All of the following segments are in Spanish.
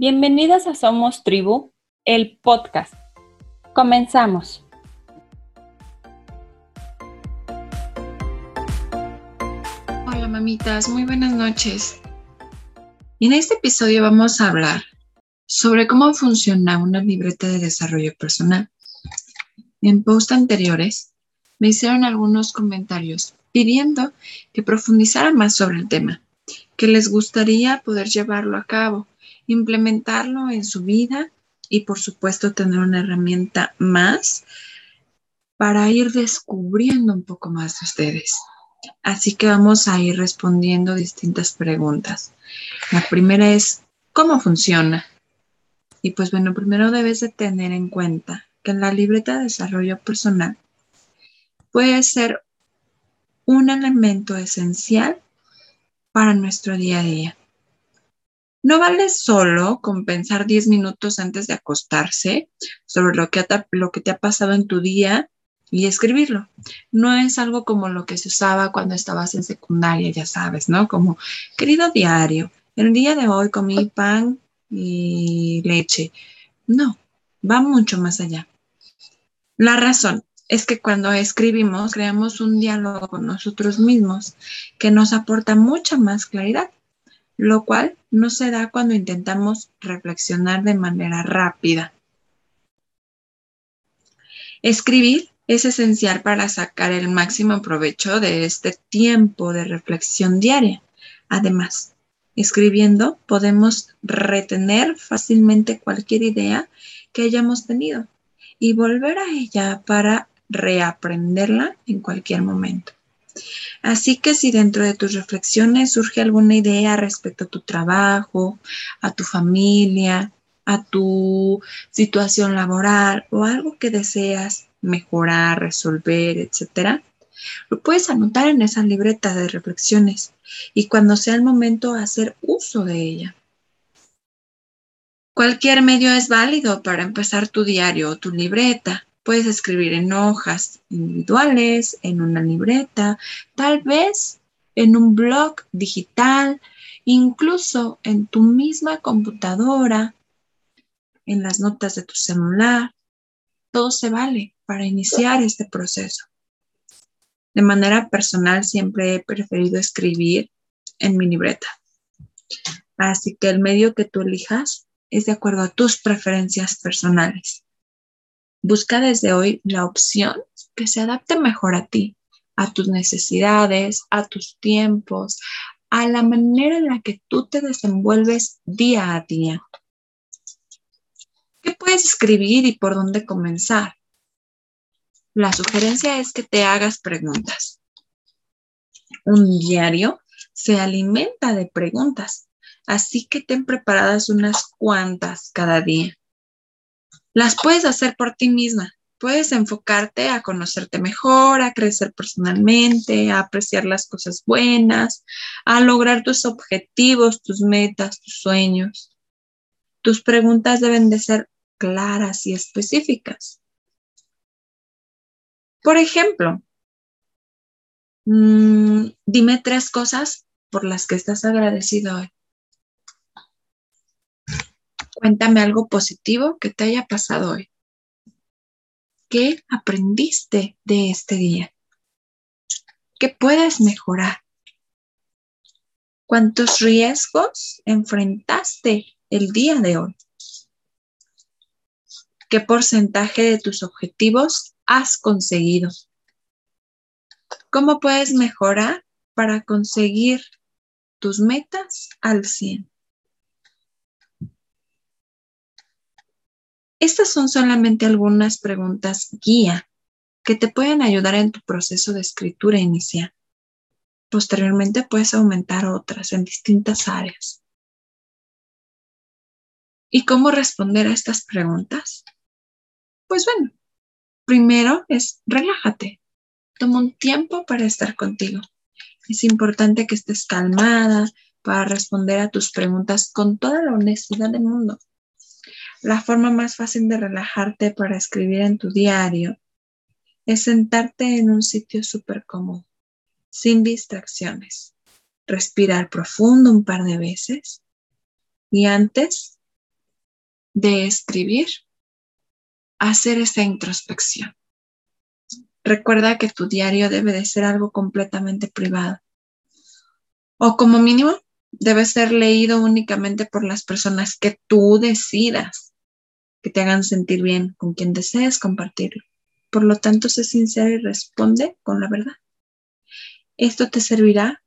Bienvenidas a Somos Tribu, el podcast. Comenzamos. Hola mamitas, muy buenas noches. En este episodio vamos a hablar sobre cómo funciona una libreta de desarrollo personal. En posts anteriores me hicieron algunos comentarios pidiendo que profundizara más sobre el tema, que les gustaría poder llevarlo a cabo, implementarlo en su vida y por supuesto tener una herramienta más para ir descubriendo un poco más de ustedes. Así que vamos a ir respondiendo distintas preguntas. La primera es, ¿cómo funciona? Y pues bueno, primero debes de tener en cuenta que la libreta de desarrollo personal puede ser un elemento esencial para nuestro día a día. No vale solo con pensar 10 minutos antes de acostarse sobre lo que, lo que te ha pasado en tu día y escribirlo. No es algo como lo que se usaba cuando estabas en secundaria, ya sabes, ¿no? Como, querido diario, el día de hoy comí pan y leche. No, va mucho más allá. La razón es que cuando escribimos creamos un diálogo con nosotros mismos que nos aporta mucha más claridad, lo cual no se da cuando intentamos reflexionar de manera rápida. Escribir es esencial para sacar el máximo provecho de este tiempo de reflexión diaria. Además, Escribiendo podemos retener fácilmente cualquier idea que hayamos tenido y volver a ella para reaprenderla en cualquier momento. Así que si dentro de tus reflexiones surge alguna idea respecto a tu trabajo, a tu familia, a tu situación laboral o algo que deseas mejorar, resolver, etcétera, lo puedes anotar en esa libreta de reflexiones y cuando sea el momento hacer uso de ella. Cualquier medio es válido para empezar tu diario o tu libreta. Puedes escribir en hojas individuales, en una libreta, tal vez en un blog digital, incluso en tu misma computadora, en las notas de tu celular. Todo se vale para iniciar este proceso. De manera personal siempre he preferido escribir en mi libreta. Así que el medio que tú elijas es de acuerdo a tus preferencias personales. Busca desde hoy la opción que se adapte mejor a ti, a tus necesidades, a tus tiempos, a la manera en la que tú te desenvuelves día a día. ¿Qué puedes escribir y por dónde comenzar? La sugerencia es que te hagas preguntas. Un diario se alimenta de preguntas, así que ten preparadas unas cuantas cada día. Las puedes hacer por ti misma. Puedes enfocarte a conocerte mejor, a crecer personalmente, a apreciar las cosas buenas, a lograr tus objetivos, tus metas, tus sueños. Tus preguntas deben de ser claras y específicas. Por ejemplo, mm, dime tres cosas por las que estás agradecido hoy. Cuéntame algo positivo que te haya pasado hoy. ¿Qué aprendiste de este día? ¿Qué puedes mejorar? ¿Cuántos riesgos enfrentaste el día de hoy? ¿Qué porcentaje de tus objetivos has conseguido? ¿Cómo puedes mejorar para conseguir tus metas al 100? Estas son solamente algunas preguntas guía que te pueden ayudar en tu proceso de escritura inicial. Posteriormente puedes aumentar otras en distintas áreas. ¿Y cómo responder a estas preguntas? Pues bueno, Primero es relájate. Toma un tiempo para estar contigo. Es importante que estés calmada para responder a tus preguntas con toda la honestidad del mundo. La forma más fácil de relajarte para escribir en tu diario es sentarte en un sitio súper cómodo, sin distracciones. Respirar profundo un par de veces y antes de escribir, hacer esa introspección. Recuerda que tu diario debe de ser algo completamente privado. O como mínimo, debe ser leído únicamente por las personas que tú decidas que te hagan sentir bien, con quien desees compartirlo. Por lo tanto, sé sincero y responde con la verdad. Esto te servirá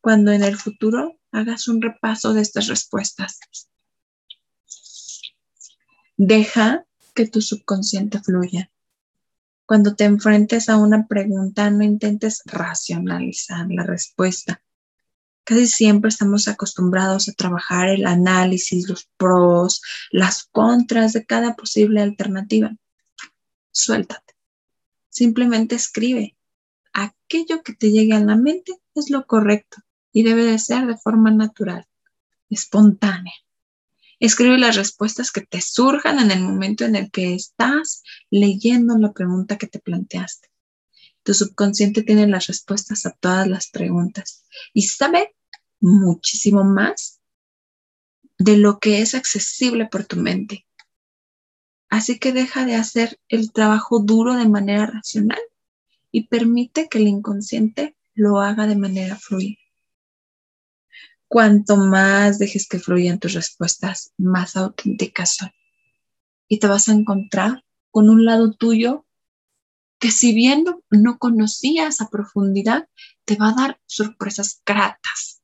cuando en el futuro hagas un repaso de estas respuestas. Deja que tu subconsciente fluya. Cuando te enfrentes a una pregunta, no intentes racionalizar la respuesta. Casi siempre estamos acostumbrados a trabajar el análisis, los pros, las contras de cada posible alternativa. Suéltate. Simplemente escribe. Aquello que te llegue a la mente es lo correcto y debe de ser de forma natural, espontánea. Escribe las respuestas que te surjan en el momento en el que estás leyendo la pregunta que te planteaste. Tu subconsciente tiene las respuestas a todas las preguntas y sabe muchísimo más de lo que es accesible por tu mente. Así que deja de hacer el trabajo duro de manera racional y permite que el inconsciente lo haga de manera fluida. Cuanto más dejes que fluyan tus respuestas, más auténticas son. Y te vas a encontrar con un lado tuyo que si bien no conocías a profundidad, te va a dar sorpresas gratas.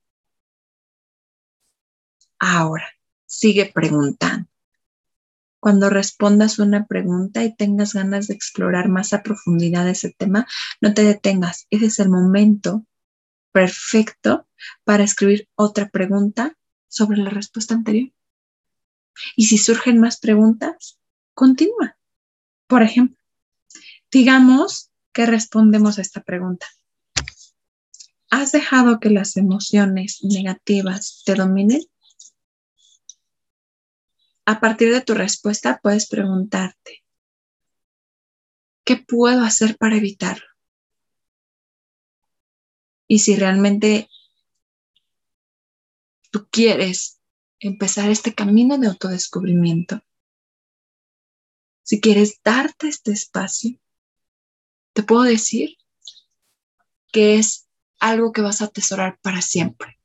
Ahora, sigue preguntando. Cuando respondas una pregunta y tengas ganas de explorar más a profundidad ese tema, no te detengas. Ese es el momento perfecto para escribir otra pregunta sobre la respuesta anterior. Y si surgen más preguntas, continúa. Por ejemplo, digamos que respondemos a esta pregunta. ¿Has dejado que las emociones negativas te dominen? A partir de tu respuesta puedes preguntarte, ¿qué puedo hacer para evitarlo? Y si realmente tú quieres empezar este camino de autodescubrimiento, si quieres darte este espacio, te puedo decir que es algo que vas a atesorar para siempre.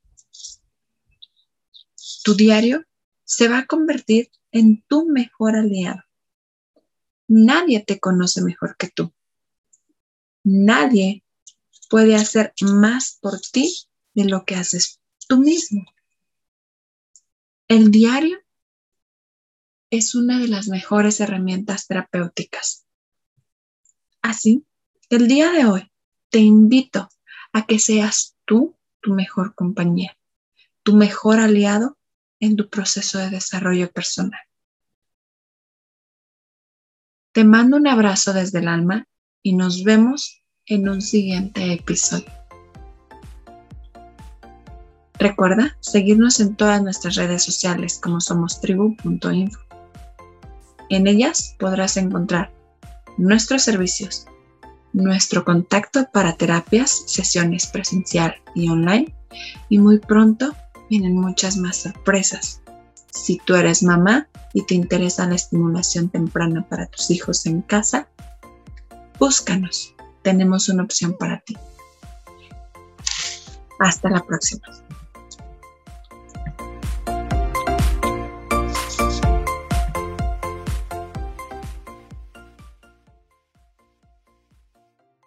Tu diario se va a convertir en tu mejor aliado. Nadie te conoce mejor que tú. Nadie puede hacer más por ti de lo que haces tú mismo. El diario es una de las mejores herramientas terapéuticas. Así, el día de hoy te invito a que seas tú tu mejor compañía, tu mejor aliado en tu proceso de desarrollo personal. Te mando un abrazo desde el alma y nos vemos en un siguiente episodio. Recuerda seguirnos en todas nuestras redes sociales como somos tribu.info. En ellas podrás encontrar nuestros servicios, nuestro contacto para terapias, sesiones presencial y online y muy pronto vienen muchas más sorpresas. Si tú eres mamá y te interesa la estimulación temprana para tus hijos en casa, búscanos tenemos una opción para ti. Hasta la próxima.